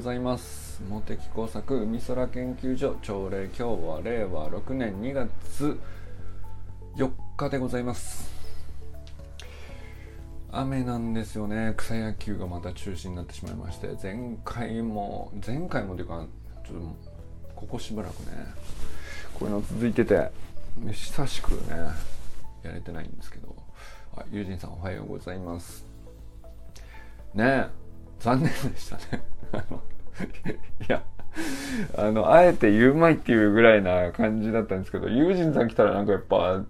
ございます。茂木工作海空研究所朝礼今日は令和6年2月4日でございます。雨なんですよね。草野球がまた中止になってしまいまして前回も前回もというかちょっとここしばらくねこういうの続いてて久しくねやれてないんですけどあ友人さんおはようございます。ねえ残念でしたね。いやあのあえて言うまいっていうぐらいな感じだったんですけど友人さん来たらなんかやっぱ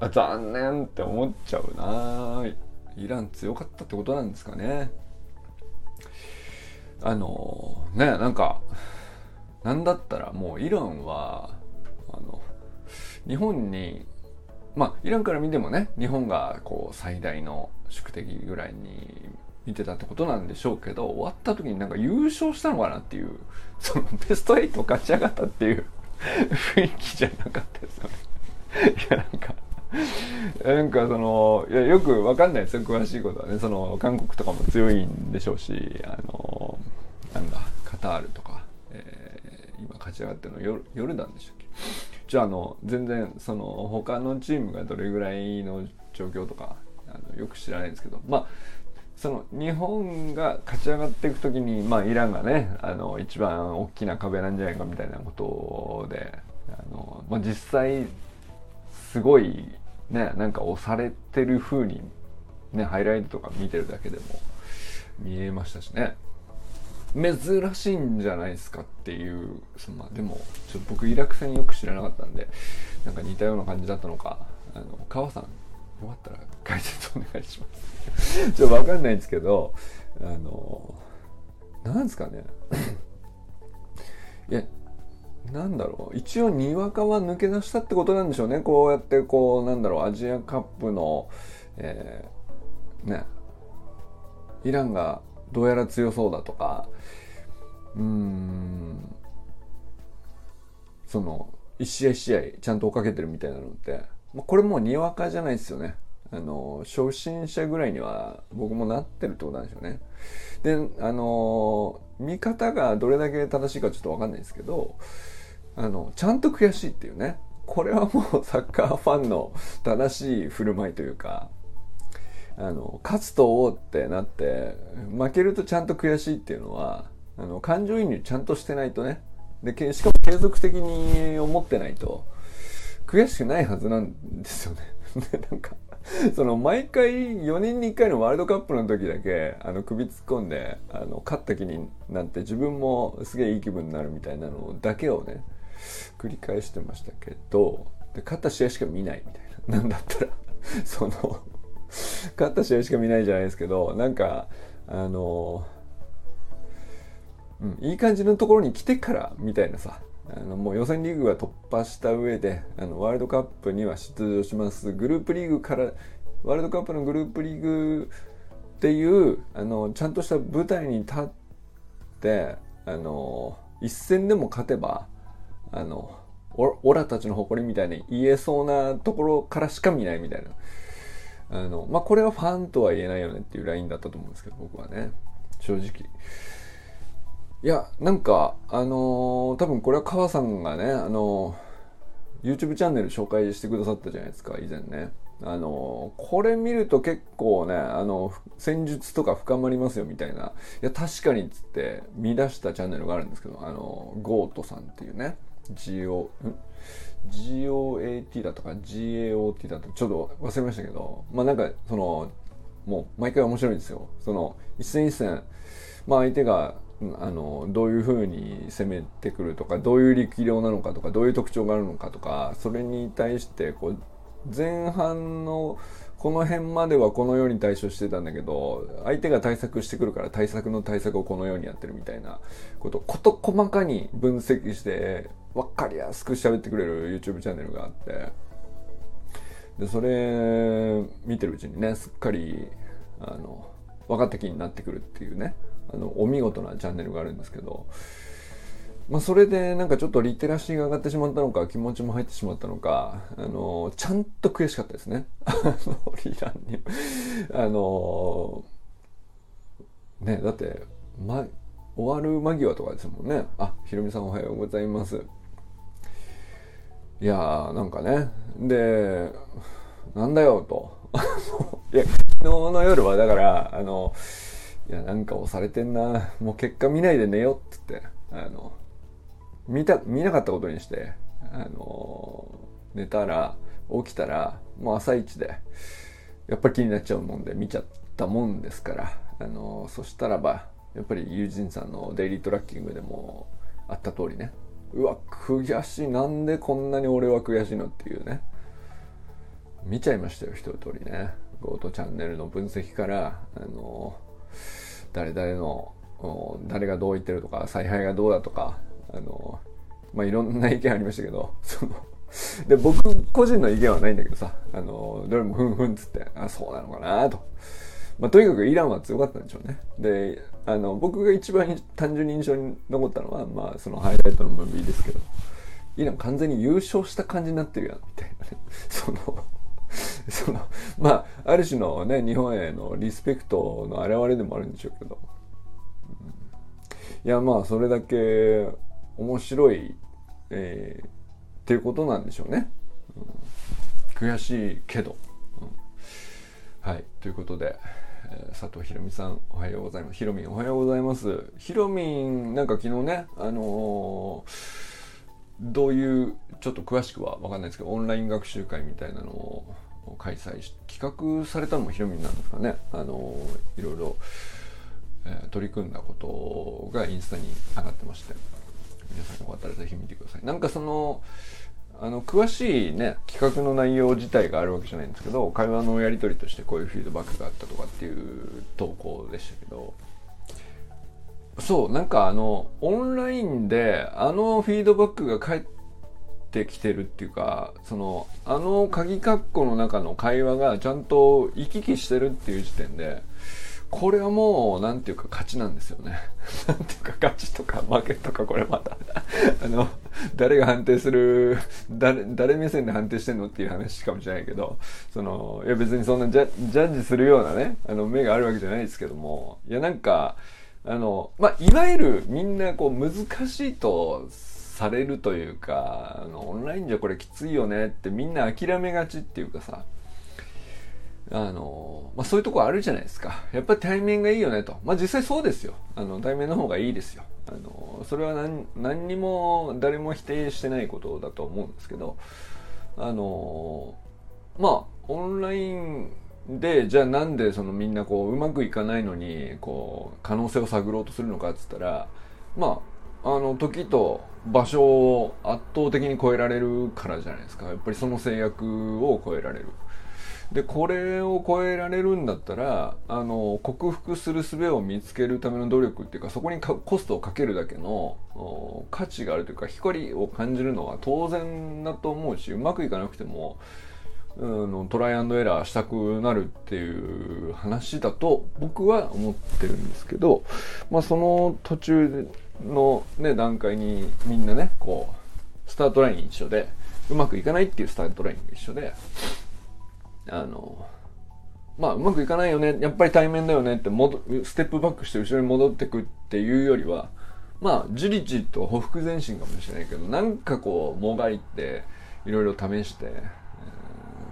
あ残念って思っちゃうな。イラン強かったってことなんですかね。あのねなんかなんだったらもうイランはあの日本にまあイランから見てもね日本がこう最大の宿敵ぐらいに見てたってことなんでしょうけど終わった時になんか優勝したのかなっていう そのベスト8勝ち上がったっていう 雰囲気じゃなかったですよね。いやなんかなんかそのいやよくわかんないですよ詳しいことはね。その韓国とかも強いんでしょうしあのなんだカタールとか、えー、今勝ち上がってるのヨヨルダンでしたっけ？じゃああの全然その他のチームがどれぐらいの状況とかあのよく知らないんですけど。まあその日本が勝ち上がっていく時に、まあ、イランがねあの一番大きな壁なんじゃないかみたいなことであの、まあ、実際すごいねなんか押されてる風にねハイライトとか見てるだけでも見えましたしね。珍しいんじゃないですかっていうそのまあでもちょっと僕イラク戦よく知らなかったんでなんか似たような感じだったのかあの川さんよかったら解説お願いします。ちょっとわかんないんですけどあのなんですかね。いやなんだろう。一応にわかは抜け出したってことなんでしょうね。こうやってこうなんだろう。アジアカップの、えー、ね。イランがどうやら強そうだとか。うん。その一試合一試合ちゃんと追っかけてるみたいなのって。これもうにわかじゃないですよね。あの、初心者ぐらいには僕もなってるってことなんでしょうね。で、あの、見方がどれだけ正しいかちょっとわかんないですけど、あの、ちゃんと悔しいっていうね。これはもう サッカーファンの正しい振る舞いというか、あの、勝つとおうってなって、負けるとちゃんと悔しいっていうのは、あの、感情移入ちゃんとしてないとね。で、しかも継続的に思ってないと、悔しくないはずなんですよね。なんか、その毎回4年に1回のワールドカップの時だけ、あの首突っ込んで、あの、勝った気になって自分もすげえいい気分になるみたいなのだけをね、繰り返してましたけど、で、勝った試合しか見ないみたいな。なんだったらその勝った試合しか見ないじゃないですけど、なんか、あの、うん、いい感じのところに来てからみたいなさ、あのもう予選リーグは突破した上であのワールドカップには出場します。グループリーグからワールドカップのグループリーグっていうあのちゃんとした舞台に立ってあの一戦でも勝てばあのオラたちの誇りみたいに言えそうなところからしか見ないみたいな。あのまあこれはファンとは言えないよねっていうラインだったと思うんですけど僕はね。正直。いや、なんか、あのー、多分これは川さんがね、あのー、YouTube チャンネル紹介してくださったじゃないですか、以前ね。あのー、これ見ると結構ね、あの、戦術とか深まりますよみたいな。いや、確かにっつって見出したチャンネルがあるんですけど、あの、ゴートさんっていうね、GO GOAT だとか GAOT だとかちょっと忘れましたけど、まあなんかその、もう毎回面白いんですよ。その、一戦一戦、まあ相手があのどういうふうに攻めてくるとかどういう力量なのかとかどういう特徴があるのかとかそれに対してこう前半のこの辺まではこのように対処してたんだけど相手が対策してくるから対策の対策をこのようにやってるみたいなこと事細かに分析して分かりやすく喋ってくれる YouTube チャンネルがあってでそれ見てるうちにねすっかりあの分かった気になってくるっていうね。あのお見事なチャンネルがあるんですけど、まあ、それでなんかちょっとリテラシーが上がってしまったのか気持ちも入ってしまったのかあのちゃんと悔しかったですね。あのリランに。あのねだって、ま、終わる間際とかですもんね。あひろみさんおはようございます。いやーなんかね。でなんだよと。いや昨日の夜はだからあのいやなんか押されてんな。もう結果見ないで寝ようっつって。あの見た見なかったことにして。あの寝たら起きたらもう朝一でやっぱり気になっちゃうもんで見ちゃったもんですから。あのそしたらばやっぱり友人さんのデイリートラッキングでもあった通りね。うわ悔しい。なんでこんなに俺は悔しいのっていうね。見ちゃいましたよ一通りね。ゴートチャンネルの分析からあの誰々の誰がどう言ってるとか采配がどうだとかあのまあいろんな意見ありましたけど そので僕個人の意見はないんだけどさあのどれもふんふんっつってあそうなのかなと。まあ、とにかくイランは強かったんでしょうね。で、あの、僕が一番単純に印象に残ったのは、まあ、そのハイライトのムービーですけど、イラン完全に優勝した感じになってるやん、みたいなね。その、その、まあ、ある種のね、日本へのリスペクトの表れでもあるんでしょうけど、いや、まあ、それだけ面白い、えー、っていうことなんでしょうね。うん、悔しいけど。うん、はい、ということで、佐藤ひろみさんおはようございます。ひろみんおはようございます。ひろみんなんか昨日ねあのー、どういうちょっと詳しくは分かんないですけどオンライン学習会みたいなのを開催し企画されたのもひろみなんですかね。あの、いろいろ、えー、取り組んだことがインスタに上がってまして。皆さんよかったらぜひ見てください。なんかそのあの詳しいね企画の内容自体があるわけじゃないんですけど会話のやり取りとしてこういうフィードバックがあったとかっていう投稿でしたけど。そうなんかあのオンラインであのフィードバックが返っててきてるっていうかそのあの鍵括弧の中の会話がちゃんと行き来してるっていう時点でこれはもう、なんていうか勝ちなんですよね。なんていうか勝ちとか負けとかこれまた あの、誰が判定する、誰、誰目線で判定してんのっていう話かもしれないけど、その、いや別にそんなジャジャッジするようなね、あの、目があるわけじゃないですけども、いやなんか、あの、まあ、いわゆるみんなこう難しいとされるというか、あの、オンラインじゃこれきついよねってみんな諦めがちっていうかさ、あの、まあ、そういうとこあるじゃないですか。やっぱり対面がいいよねと。まあ、実際そうですよ。あの、対面の方がいいですよ。あの、それは何、何にも誰も否定してないことだと思うんですけど、あの、まあ、オンラインで、じゃあなんでそのみんなこう、うまくいかないのに、こう、可能性を探ろうとするのかって言ったら、まあ、あの、時と場所を圧倒的に超えられるからじゃないですか。やっぱりその制約を超えられる。でこれを超えられるんだったらあの克服する術を見つけるための努力っていうかそこにコストをかけるだけの価値があるというか光を感じるのは当然だと思うしうまくいかなくてもうん、トライアンドエラーしたくなるっていう話だと僕は思ってるんですけど、まあ、その途中での、ね、段階にみんなねこうスタートライン一緒でうまくいかないっていうスタートラインが一緒であの、まあ、うまくいかないよね、やっぱり対面だよねって戻、ステップバックして後ろに戻ってくっていうよりは、まあ、自立とほふ前進かもしれないけど、なんかこう、もがいて、いろいろ試して、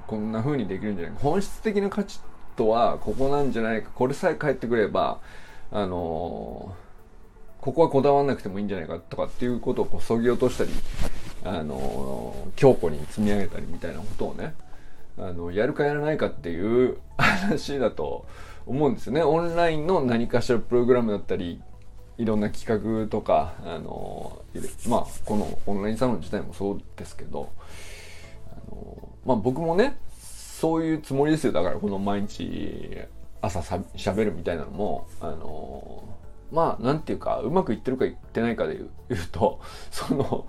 こんな風にできるんじゃないか。本質的な価値とは、ここなんじゃないか。これさえ返ってくれば、あのー、ここはこだわらなくてもいいんじゃないかとかっていうことをこうそぎ落としたり、あの、強固に積み上げたりみたいなことをね、あのやるかやらないかっていう 話だと思うんですよね。オンラインの何かしらプログラムだったり、いろんな企画とか、あの、まあ、このオンラインサロン自体もそうですけど、あのまあ僕もね、そういうつもりですよ。だからこの毎日朝しゃべるみたいなのも、あの、まあ、なんていうか、うまくいってるかいってないかで言う と、その、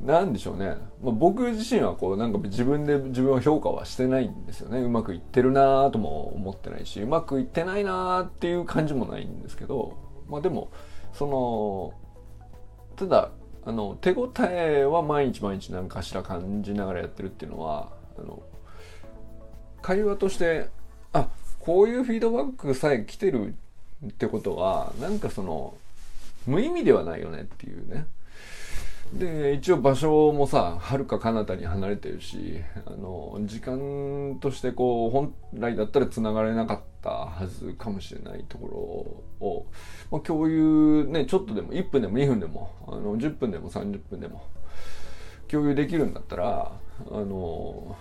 なんでしょうね、まあ、僕自身はこうなんか自分で自分を評価はしてないんですよね。うまくいってるなとも思ってないしうまくいってないなっていう感じもないんですけどまあでもそのただあの手応えは毎日毎日何かしら感じながらやってるっていうのはあの会話としてあこういうフィードバックさえ来てるってことはなんかその無意味ではないよねっていうね。で一応場所もさはるか彼方に離れてるしあの時間としてこう本来だったらつながれなかったはずかもしれないところを、まあ、共有ねちょっとでも1分でも2分でもあの10分でも30分でも共有できるんだったらあの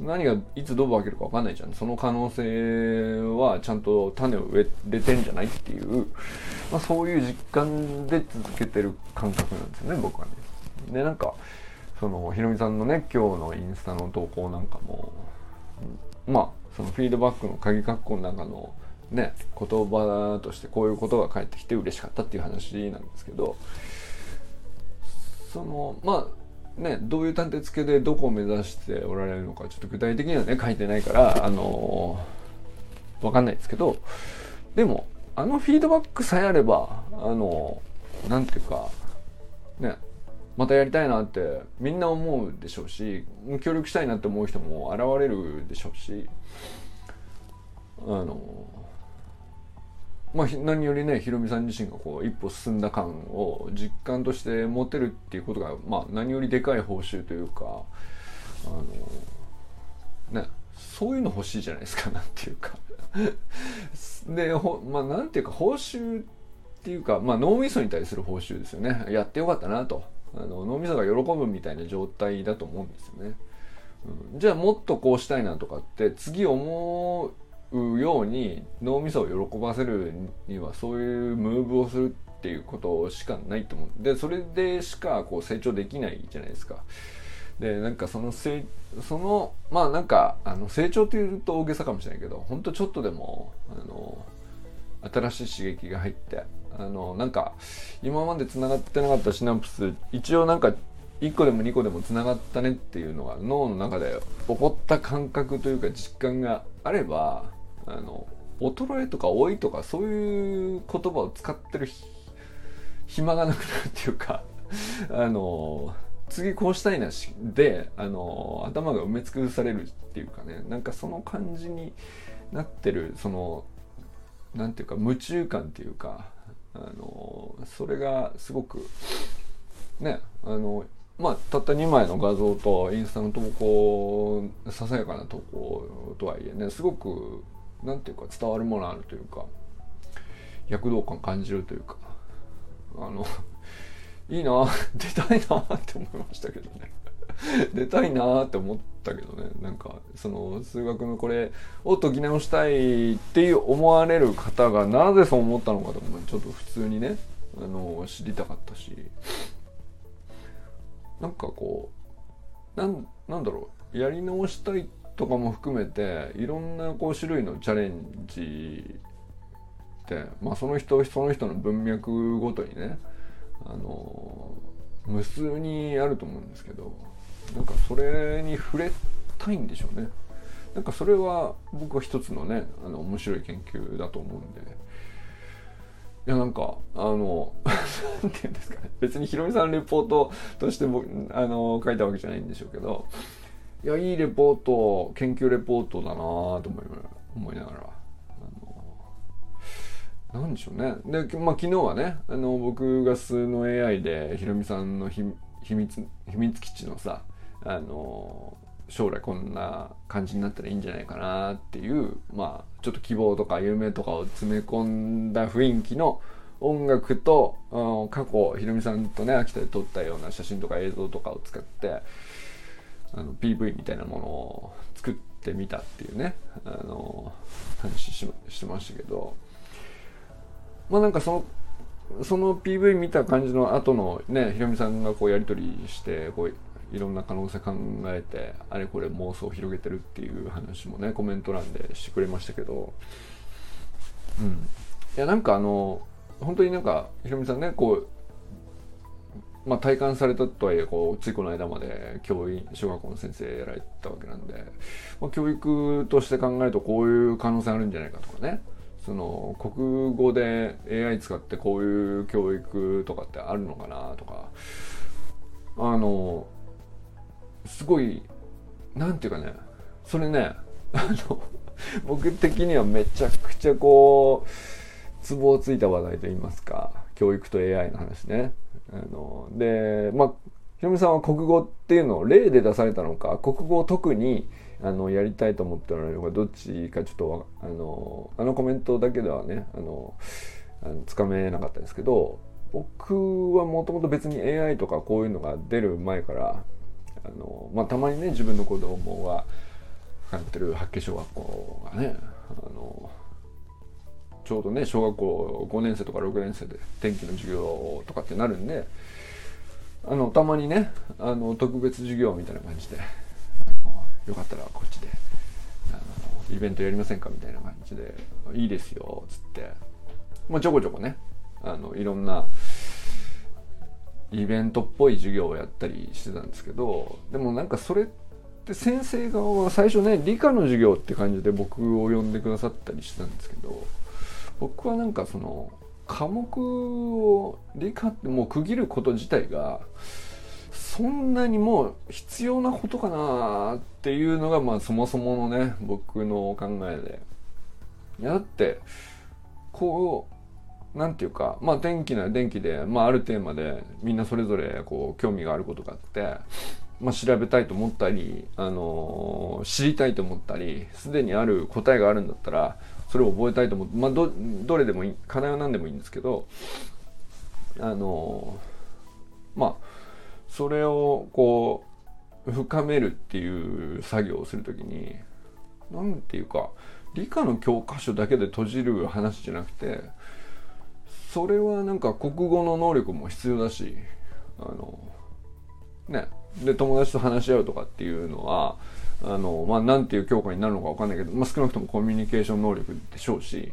何がいつどう分けるか分かんないじゃんその可能性はちゃんと種を植えれてんじゃないっていう、まあ、そういう実感で続けてる感覚なんですよね僕はね。でなんかそのひろみさんのね今日のインスタの投稿なんかもまあそのフィードバックの鍵括弧の中のね言葉としてこういうことが返ってきて嬉しかったっていう話なんですけどそのまあね、どういう探偵付けでどこを目指しておられるのかちょっと具体的にはね書いてないからあのー、分かんないですけどでもあのフィードバックさえあればあの何て言うかねまたやりたいなってみんな思うでしょうし協力したいなって思う人も現れるでしょうしあのまあ、何よりねひろみさん自身がこう一歩進んだ感を実感として持てるっていうことが、まあ、何よりでかい報酬というかあのねそういうの欲しいじゃないですかなんていうか。でほまあなんていうか報酬っていうか、まあ、脳みそに対する報酬ですよね。やってよかったなと。あの脳みそが喜ぶみたいな状態だと思うんですよね、うん、じゃあもっとこうしたいなとかって次思ううように脳みそを喜ばせるにはそういうムーブをするっていうことしかないと思うでそれでしかこう成長できないじゃないですか。でなんかそのせそのまあなんかあの成長っていうと大げさかもしれないけどほんとちょっとでもあの新しい刺激が入ってあのなんか今までつながってなかったシナプス一応なんか1個でも2個でもつながったねっていうのが脳の中で起こった感覚というか実感があればあの衰えとか老いとかそういう言葉を使ってる暇がなくなるっていうか あの次こうしたいなしであの頭が埋め尽くされるっていうかねなんかその感じになってるそのなんていうか夢中感っていうかあのそれがすごくねあのまあたった2枚の画像とインスタの投稿ささやかな投稿とはいえねすごくなんていうか伝わるものあるというか躍動感感じるというかあの いいな出たいなって思いましたけどね。出たいなって思ったけどね。なんかその数学のこれを解き直したいっていう思われる方がなぜそう思ったのかとかちょっと普通にねあの知りたかったし。なんかこうなんなんだろう。やり直したいってとかも含めていろんなこう種類のチャレンジで、まあ、その人その人の文脈ごとにねあの無数にあると思うんですけどなんかそれに触れたいんでしょうね。なんかそれは僕は一つのねあの面白い研究だと思うんで。いやなんかあの 何て言うんですかね。別にひろみさんレポートとして僕あの書いたわけじゃないんでしょうけど。いやいいレポート研究レポートだなと思い思いながら。あのなんでしょうね。で、まあ、昨日はねあの僕が数の AI でひろみさんの秘密秘密基地のさあの将来こんな感じになったらいいんじゃないかなっていうまあちょっと希望とか夢とかを詰め込んだ雰囲気の音楽と過去ひろみさんとね秋田で撮ったような写真とか映像とかを使ってあの PV みたいなものを作ってみたっていうね。あの話ししてましたけど。まあなんかそのその PV 見た感じの後のねひろみさんがこうやり取りしてこういろんな可能性考えてあれこれ妄想を広げてるっていう話もねコメント欄でしてくれましたけど。うん。いやなんかあの本当になんかひろみさんねこうまあ、体感されたとはいえこうついこの間まで教員小学校の先生やられたわけなんで、まあ、教育として考えるとこういう可能性あるんじゃないかとかね。その国語で AI 使ってこういう教育とかってあるのかなとか。あのすごいなんていうかね。それね あの僕的にはめちゃくちゃこうツボをついた話題といいますか教育と AI の話ね。あので、まあ、ひろみさんは国語っていうのを例で出されたのか、国語を特にあのやりたいと思っておられるのか、どっちかちょっとあの、あのコメントだけではね、あの、つかめなかったですけど、僕はもともと別に AI とかこういうのが出る前からあの、まあ、たまにね自分の子供が通ってる八景小学校がねあのちょうどね小学校5年生とか6年生で天気の授業とかってなるんであのたまにねあの特別授業みたいな感じでよかったらこっちでイベントやりませんかみたいな感じで「いいですよ」っつって、まあ、ちょこちょこねあのいろんなイベントっぽい授業をやったりしてたんですけどでもなんかそれって先生側は最初ね理科の授業って感じで僕を呼んでくださったりしてたんですけど僕はなんかその科目を理科ってもう区切ること自体がそんなにもう必要なことかなっていうのがまあそもそものね僕の考えで。やだってこうなんていうかまあ天気なら電気で、まあ、あるテーマでみんなそれぞれこう興味があることがあって、まあ、調べたいと思ったり、あのー、知りたいと思ったりすでにある答えがあるんだったらそれを覚えたいと思って、まあ、どどれでもいい課題は何でもいいんですけどあのまあそれをこう深めるっていう作業をするときに何て言うか理科の教科書だけで閉じる話じゃなくてそれはなんか国語の能力も必要だしあのねで友達と話し合うとかっていうのはあの、まあ、なんていう教科になるのかわかんないけど、まあ、少なくともコミュニケーション能力でしょうし、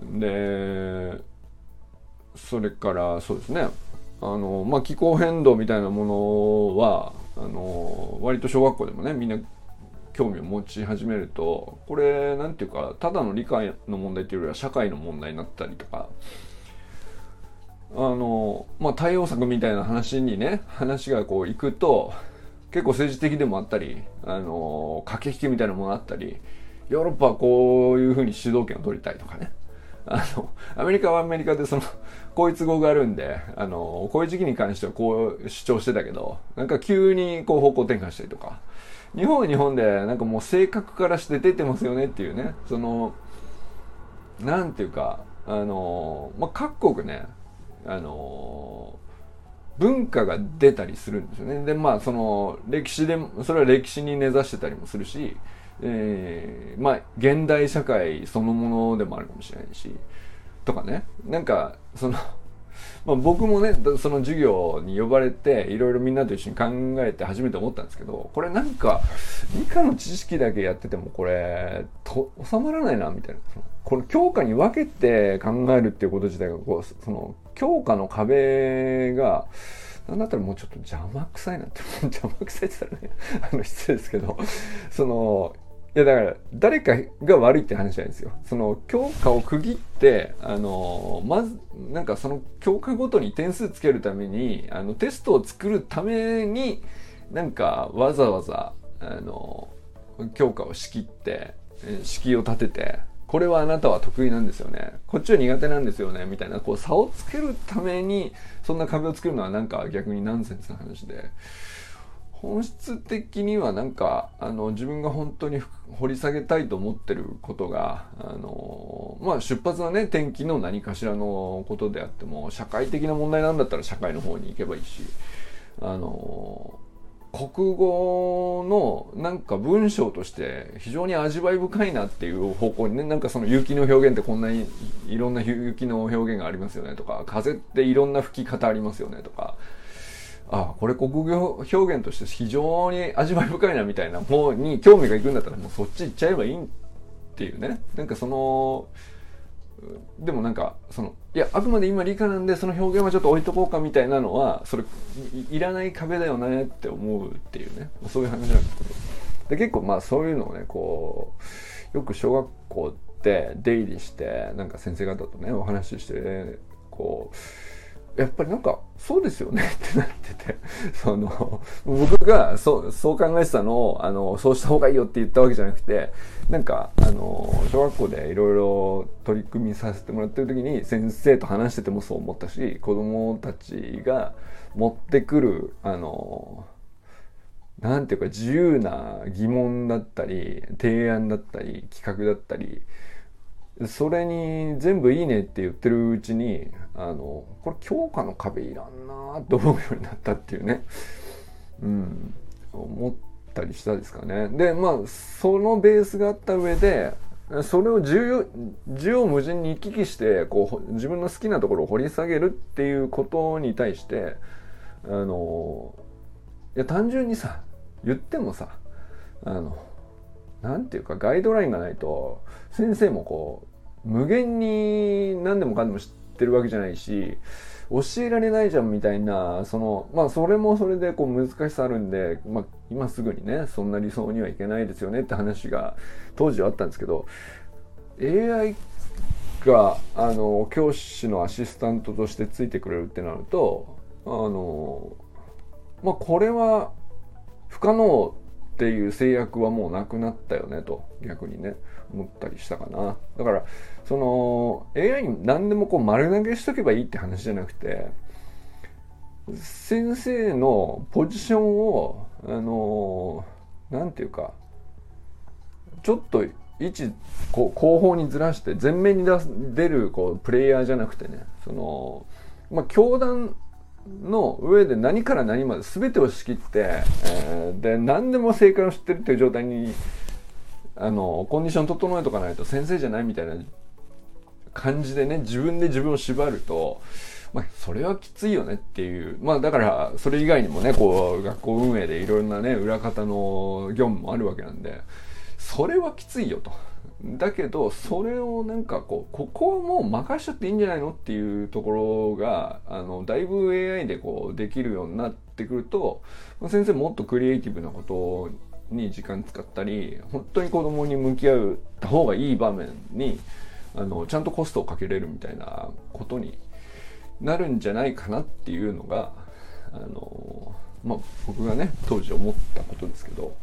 で、それからそうですね、あの、まあ、気候変動みたいなものは、あの、割と小学校でもね、みんな興味を持ち始めると、これ、なんていうか、ただの理解の問題っていうよりは社会の問題になったりとか、あの、まあ、対応策みたいな話にね、話がこう行くと、結構政治的でもあったり、あの、駆け引きみたいなものあったり、ヨーロッパはこういうふうに主導権を取りたいとかね。あの、アメリカはアメリカでその、こういつ語があるんで、あの、こういう時期に関してはこう主張してたけど、なんか急にこう方向転換したりとか、日本は日本でなんかもう性格からして出てますよねっていうね、その、なんていうか、あの、まあ、各国ね、あの、文化が出たりするんですよね。で、まあ、その、歴史で、それは歴史に根ざしてたりもするし、えー、まあ、現代社会そのものでもあるかもしれないし、とかね、なんか、その、まあ、僕もね、その授業に呼ばれて、いろいろみんなと一緒に考えて初めて思ったんですけど、これなんか、理科の知識だけやってても、これ、と、収まらないな、みたいな。この教科に分けて考えるっていうこと自体が、こう、その、教科の壁が、なんだったらもうちょっと邪魔くさいなって、邪魔くさいって言ったらね、あの、失礼ですけど、その、いやだから誰かが悪いって話じゃないんですよ。その教科を区切って、あの、まず、なんかその教科ごとに点数つけるために、あのテストを作るために、なんかわざわざ、あの、教科を仕切って、敷居を立てて、これはあなたは得意なんですよね。こっちは苦手なんですよね。みたいな、こう差をつけるために、そんな壁を作るのはなんか逆にナンセンスな話で。本質的にはなんかあの自分が本当に掘り下げたいと思ってることがあのまあ出発はね天気の何かしらのことであっても社会的な問題なんだったら社会の方に行けばいいしあの国語のなんか文章として非常に味わい深いなっていう方向にねなんかその雪の表現ってこんなにいろんな雪の表現がありますよねとか風っていろんな吹き方ありますよねとかあこれ国語表現として非常に味わい深いなみたいな方に興味がいくんだったらもうそっち行っちゃえばいいっていうね。なんかそのでもなんかそのいやあくまで今理科なんでその表現はちょっと置いとこうかみたいなのはそれいらない壁だよねって思うっていうね。そういう話なんですけどで結構まあそういうのをねこうよく小学校って出入りしてなんか先生方とねお話しして、こうやっぱりなんかそうですよねってなってて、その、僕がそう、そう考えてたのを、あの、そうした方がいいよって言ったわけじゃなくて、なんか、あの、小学校でいろいろ取り組みさせてもらってる時に、先生と話しててもそう思ったし、子供たちが持ってくる、あの、なんていうか自由な疑問だったり、提案だったり、企画だったり、それに全部いいねって言ってるうちにあのこれ強化の壁いらんなと思うようになったっていうね。うん。思ったりしたですかね。でまあそのベースがあった上でそれを重要無尽に行き来してこう自分の好きなところを掘り下げるっていうことに対してあのいや単純にさ言ってもさあのなんていうかガイドラインがないと先生もこう無限に何でもかんでも知ってるわけじゃないし教えられないじゃんみたいなそのまあそれもそれでこう難しさあるんで、まあ、今すぐにねそんな理想にはいけないですよねって話が当時はあったんですけど AI があの教師のアシスタントとしてついてくれるってなるとあのまあこれは不可能っていう制約はもうなくなったよねと逆にね思ったりしたかな。だからその AI に何でもこう丸投げしとけばいいって話じゃなくて先生のポジションをあの何て言うかちょっと位置こう後方にずらして前面に出す出るこうプレイヤーじゃなくてねそのまあ教団の上で何から何まで全てを仕切って、えー、で何でも正解を知ってるっていう状態にあのコンディション整えとかないと先生じゃないみたいな感じでね自分で自分を縛ると、まあ、それはきついよねっていうまあだからそれ以外にもねこう学校運営でいろんなね裏方の業務もあるわけなんでそれはきついよと。だけどそれをなんかこうここはもう任しちゃっていいんじゃないのっていうところがあのだいぶ AI でこうできるようになってくると先生もっとクリエイティブなことに時間使ったり本当に子供に向き合った方がいい場面にあのちゃんとコストをかけれるみたいなことになるんじゃないかなっていうのがあのまあ僕がね当時思ったことですけど。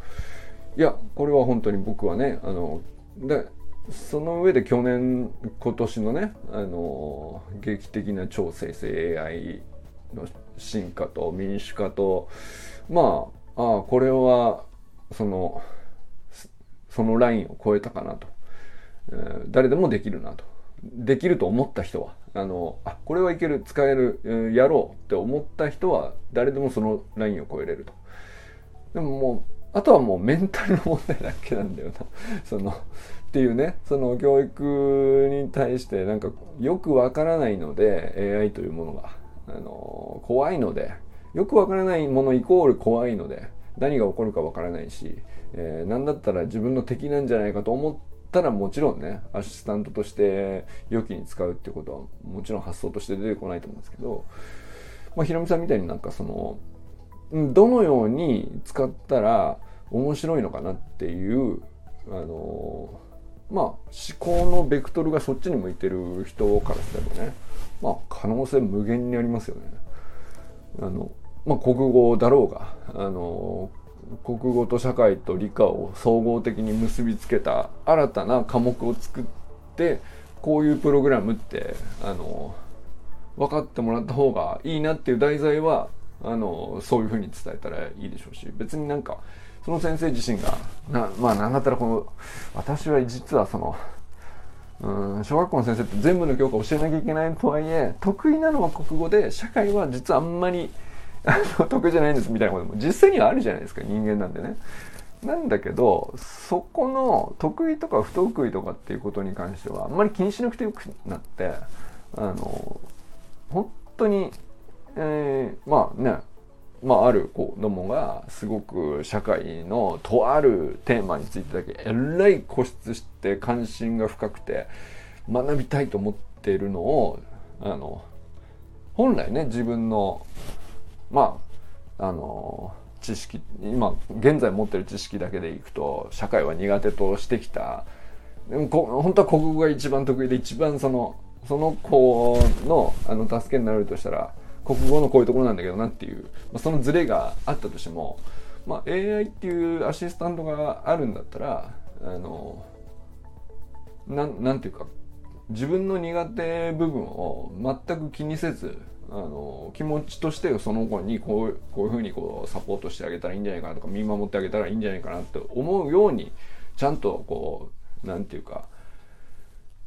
いやこれは本当に僕はねあのでその上で去年今年のねあの劇的な超生成 AI の進化と民主化とまああこれはそのそのラインを超えたかなと、えー、誰でもできるなと。できると思った人はあのあこれはいける使える、やろうって思った人は誰でもそのラインを超えれると。でももうあとはもうメンタルの問題だけなんだよな。その、っていうね、その教育に対してなんかよくわからないので、AI というものが、あの、怖いので、よくわからないものイコール怖いので、何が起こるかわからないし、えー、何だったら自分の敵なんじゃないかと思ったらもちろんね、アシスタントとして良きに使うってことはもちろん発想として出てこないと思うんですけど、まあ、ひろみさんみたいになんかその、どのように使ったら面白いのかなっていうあのまあ思考のベクトルがそっちに向いてる人からすればねまあ可能性無限にありますよね。あのまあ、国語だろうがあの国語と社会と理科を総合的に結びつけた新たな科目を作ってこういうプログラムってあの分かってもらった方がいいなっていう題材はあのそういうふうに伝えたらいいでしょうし別になんかその先生自身がなまあ何だったらこの私は実はそのうん小学校の先生って全部の教科教えなきゃいけないとはいえ得意なのは国語で社会は実はあんまりあの 得意じゃないんですみたいなことも実際にはあるじゃないですか人間なんでね。なんだけどそこの得意とか不得意とかっていうことに関してはあんまり気にしなくてよくなってあの本当にえー、まあねまあ、ある子供がすごく社会のとあるテーマについてだけえらい固執して関心が深くて学びたいと思っているのをあの本来ね自分のまああの知識今現在持ってる知識だけでいくと社会は苦手としてきた。でもこ本当は国語が一番得意で一番そのその子のあの助けになるとしたら国語のこういうところなんだけどなっていう、まあ、そのズレがあったとしても、まあ、AI っていうアシスタントがあるんだったらあのなんなんていうか自分の苦手部分を全く気にせずあの気持ちとしてその子にこうこういうふうにこうサポートしてあげたらいいんじゃないかなとか見守ってあげたらいいんじゃないかなって思うようにちゃんとこうなんていうか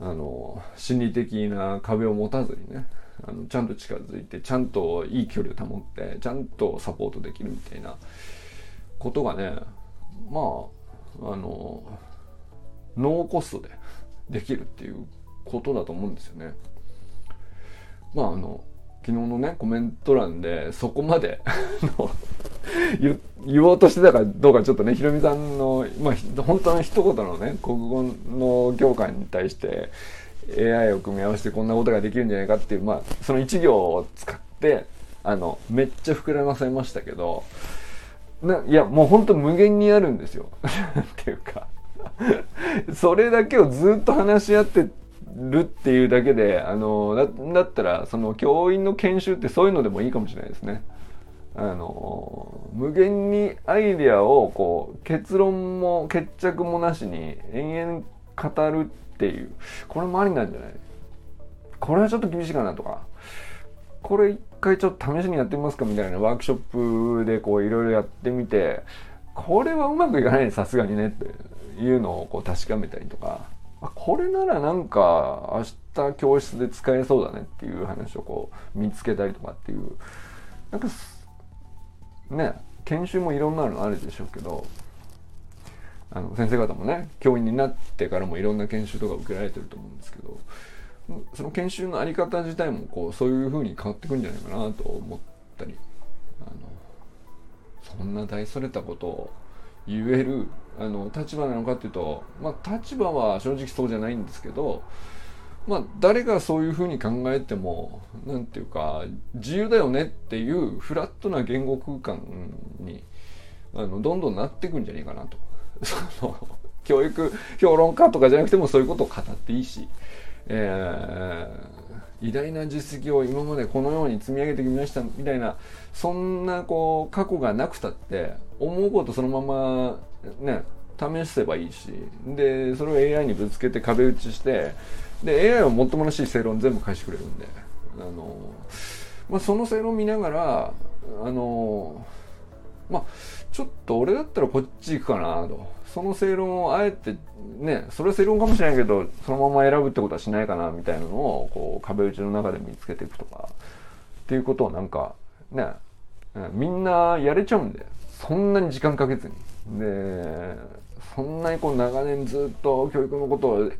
あの心理的な壁を持たずにねあのちゃんと近づいてちゃんといい距離を保ってちゃんとサポートできるみたいなことがねまああのノーコストで できるっていうことだと思うんですよね。まああの昨日のねコメント欄でそこまで 言おうとしてたかどうかちょっとねひろみさんの、まあ、本当の一言のね国語の教科に対して AI を組み合わせてこんなことができるんじゃないかっていう、まあ、その一行を使ってあのめっちゃ膨らませましたけどないやもう本当無限にあるんですよ っていうかそれだけをずっと話し合ってるっていうだけであのだだったらその教員の研修ってそういうのでもいいかもしれないですね。あの無限にアイデアをこう結論も決着もなしに延々語るっていう。これもありなんじゃない？これはちょっと厳しいかなとか。これ一回ちょっと試しにやってみますかみたいなワークショップでこういろいろやってみて。これはうまくいかないさすがにねっていうのをこう確かめたりとか。これならなんか明日教室で使えそうだねっていう話をこう見つけたりとかっていう。なんかね研修もいろんなのあるでしょうけど。あの先生方もね教員になってからもいろんな研修とか受けられてると思うんですけどその研修の在り方自体もこうそういうふうに変わってくんじゃないかなと思ったりあのそんな大それたことを言えるあの立場なのかっていうと、まあ、立場は正直そうじゃないんですけど、まあ、誰がそういうふうに考えても何て言うか自由だよねっていうフラットな言語空間にあのどんどんなっていくんじゃないかなと。その教育評論家とかじゃなくてもそういうことを語っていいし、えー、偉大な実績を今までこのように積み上げてきましたみたいなそんなこう過去がなくたって思うことそのままね試せばいいしでそれを AI にぶつけて壁打ちしてで AI はもっともらしい正論全部返してくれるんであの、まあ、その正論見ながらあのまあちょっと俺だったらこっち行くかなと。その正論をあえてねそれは正論かもしれないけどそのまま選ぶってことはしないかなみたいなのをこう壁打ちの中で見つけていくとか。っていうことをなんかねみんなやれちゃうんでそんなに時間かけずに。でそんなにこう長年ずっと教育のことを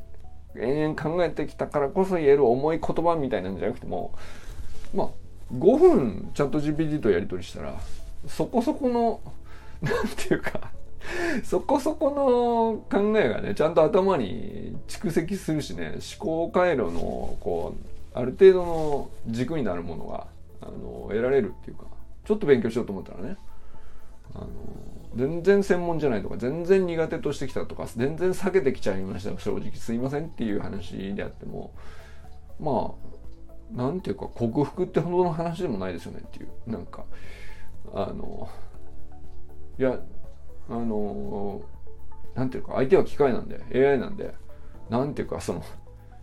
延々考えてきたからこそ言える重い言葉みたいなんじゃなくてもまあ5分チャット GPT とやり取りしたらそこそこの何ていうかそこそこの考えがねちゃんと頭に蓄積するしね思考回路のこうある程度の軸になるものがあの得られるっていうかちょっと勉強しようと思ったらねあの全然専門じゃないとか全然苦手としてきたとか全然避けてきちゃいました正直すいませんっていう話であってもまあなんていうか克服ってほどの話でもないですよねっていうなんかあのいやあのなんていうか相手は機械なんで AI なんでなんていうかその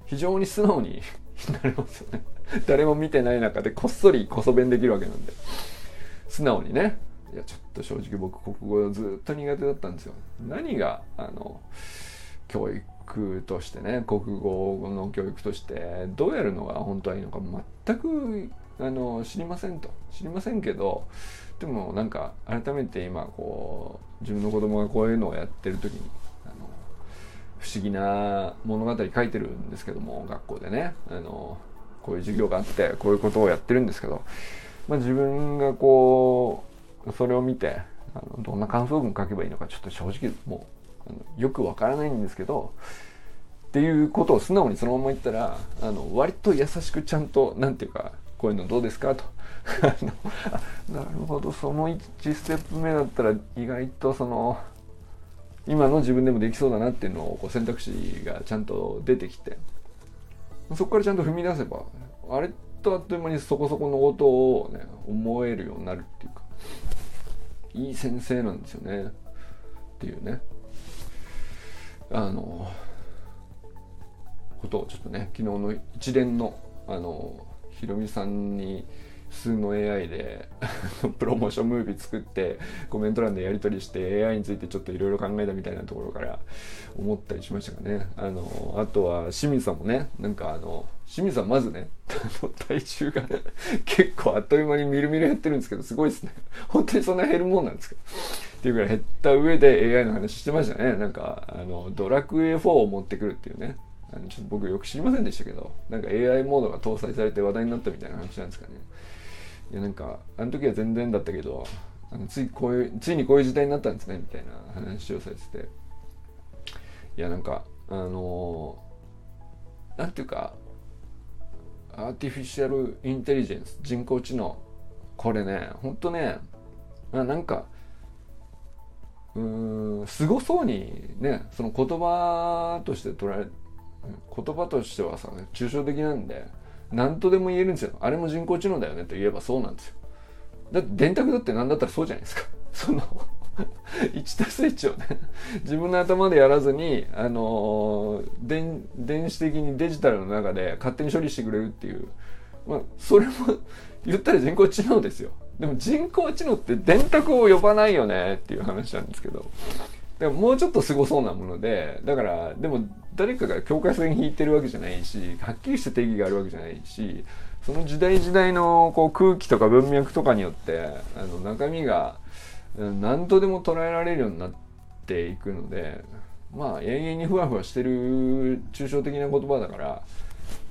非常に素直に なれますよね。誰も見てない中でこっそりこそ弁できるわけなんで。素直にね。いやちょっと正直僕国語ずっと苦手だったんですよ。何があの教育としてね国語の教育としてどうやるのが本当はいいのか全くあの知りませんと。知りませんけどでもなんか改めて今こう自分の子供がこういうのをやってる時にあの不思議な物語書いてるんですけども学校でね。あのこういう授業があってこういうことをやってるんですけど、まあ、自分がこうそれを見てあのどんな感想文書けばいいのかちょっと正直もうあのよくわからないんですけどっていうことを素直にそのまま言ったらあの割と優しくちゃんと何て言うかこういうのどうですか？と。なるほど。その1ステップ目だったら意外とその今の自分でもできそうだなっていうのをこう選択肢がちゃんと出てきて。そこからちゃんと踏み出せばあれとあっという間にそこそこのことをね思えるようになるっていうかいい先生なんですよね。っていうね。あのことをちょっとね昨日の一連のあのひろみさんに数の AI で プロモーションムービー作ってコメント欄でやり取りして AI についてちょっといろいろ考えたみたいなところから思ったりしましたかね。あのあとは清水さんもねなんかあの清水さんまずね 体重が 結構あっという間にみるみる減ってるんですけどすごいですね。本当にそんな減るもんなんですかっていうぐらい減った上で AI の話してましたね。なんかあのドラクエ4を持ってくるっていうね。あのちょっと僕よく知りませんでしたけどなんか AI モードが搭載されて話題になったみたいな話なんですかね。いやなんかあの時は全然だったけどあのついこういうついにこういう時代になったんですねみたいな話をされてて。いやなんかあのー、なんていうかアーティフィシャルインテリジェンス人工知能。これねほんとねあなんかうーんすごそうにねその言葉として捉え言葉としてはさね抽象的なんで何とでも言えるんですよ。あれも人工知能だよねと言えばそうなんですよ。だって電卓だって何だったらそうじゃないですか。その1たす1をね。自分の頭でやらずにあのー、電電子的にデジタルの中で勝手に処理してくれるっていう。まあそれも言ったら人工知能ですよ。でも人工知能って電卓を呼ばないよねっていう話なんですけど。でももうちょっとすごそうなものでだからでも誰かが境界線引いてるわけじゃないしはっきりした定義があるわけじゃないしその時代時代のこう空気とか文脈とかによってあの中身が何とでも捉えられるようになっていくのでまあ永遠にふわふわしてる抽象的な言葉だから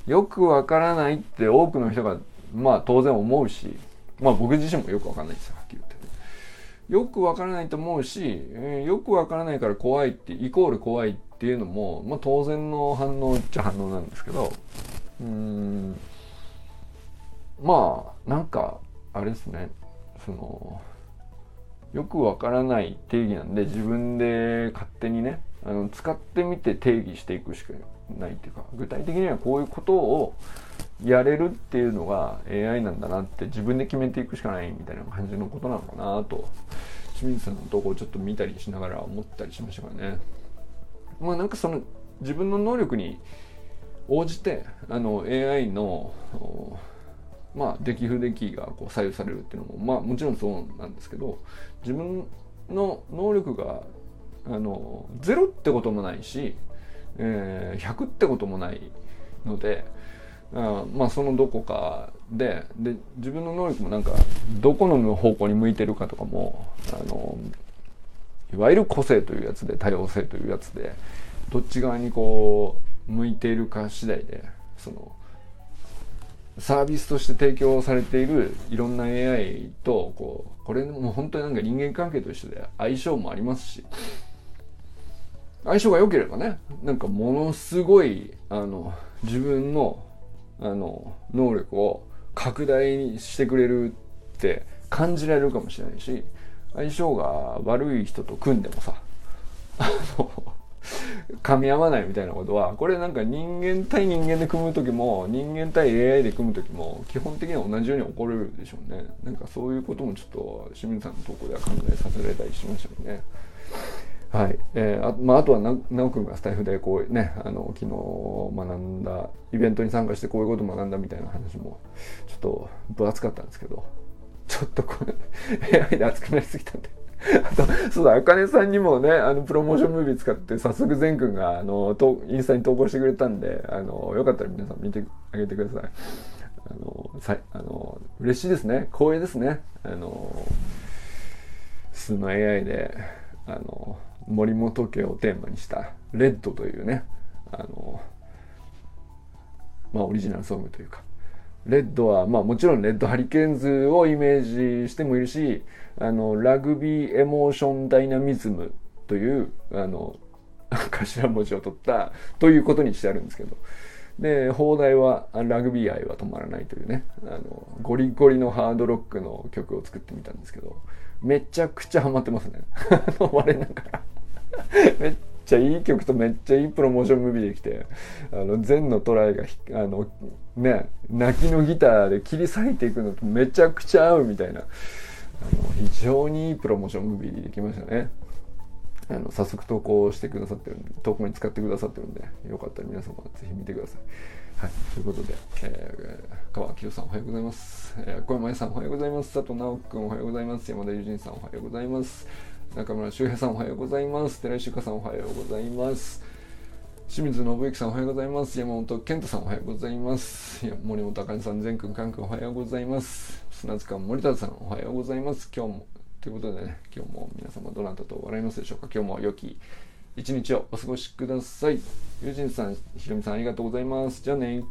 よくわからないって多くの人がまあ当然思うしまあ僕自身もよくわかんないですよ。よくわからないと思うし、えー、よくわからないから怖いってイコール怖いっていうのも、まあ、当然の反応っちゃ反応なんですけどうんまあなんかあれですねそのよくわからない定義なんで自分で勝手にねあの使ってみて定義していくしかないっていうか具体的にはこういうことをやれるっていうのが AI なんだなって自分で決めていくしかないみたいな感じのことなのかなと清水さんのとこをちょっと見たりしながら思ったりしましたからね。まあなんかその自分の能力に応じてあの AI のまあ出来不出来がこう左右されるっていうのもまあもちろんそうなんですけど自分の能力があの0ってこともないし、えー、100ってこともないのであまあそのどこかでで自分の能力もなんかどこの方向に向いてるかとかもあのいわゆる個性というやつで多様性というやつでどっち側にこう向いているか次第でそのサービスとして提供されているいろんな AI とこうこれも本当になんか人間関係と一緒で相性もありますし相性が良ければねなんかものすごいあの自分のあの能力を拡大してくれるって感じられるかもしれないし相性が悪い人と組んでもさあの 噛み合わないみたいなことはこれなんか人間対人間で組む時も人間対 AI で組む時も基本的には同じように起こるでしょうね。なんかそういうこともちょっと清水さんの投稿では考えさせられたりしましたよね。はい。えー、あ,、まあ、あとはな、おくんがスタイフでこうね、あの、昨日学んだ、イベントに参加してこういうこと学んだみたいな話も、ちょっと分厚かったんですけど、ちょっとこれ、AI で熱くなりすぎたんで。あと、そうだ、あかねさんにもね、あの、プロモーションムービー使って、早速善くんが、あの、インスタに投稿してくれたんで、あの、よかったら皆さん見てあげてください。あの、さあの、嬉しいですね。光栄ですね。あの、数の AI で、あの、森本家をテーマにした「レッド」というねあのまあオリジナルソングというか。レッドはまあもちろんレッドハリケーンズをイメージしてもいるしあのラグビーエモーションダイナミズムというあの 頭文字を取ったということにしてあるんですけど。で放題はラグビー愛は止まらないというねあのゴリゴリのハードロックの曲を作ってみたんですけどめちゃくちゃハマってますね。我ながら。めっちゃいい曲とめっちゃいいプロモーションムービーできてあの禅のトライがあのね泣きのギターで切り裂いていくのとめちゃくちゃ合うみたいなあの非常にいいプロモーションムービーできましたね。あの早速投稿してくださってるんで投稿に使ってくださってるんでよかったら皆様ぜひ見てください。はい、ということで、えー、川明さんおはようございます。えー、小山さんおはようございます。佐藤直君おはようございます。山田友人さんおはようございます。中村修平さんおはようございます。寺井修香さんおはようございます。清水信之さんおはようございます。山本健太さんおはようございます。森本茜さん、善くん、かんくんおはようございます。砂塚森田さんおはようございます。今日も、ということでね、今日も皆様どなたと笑いますでしょうか。今日も良き一日をお過ごしください。友人さん、ひろみさんありがとうございます。じゃあね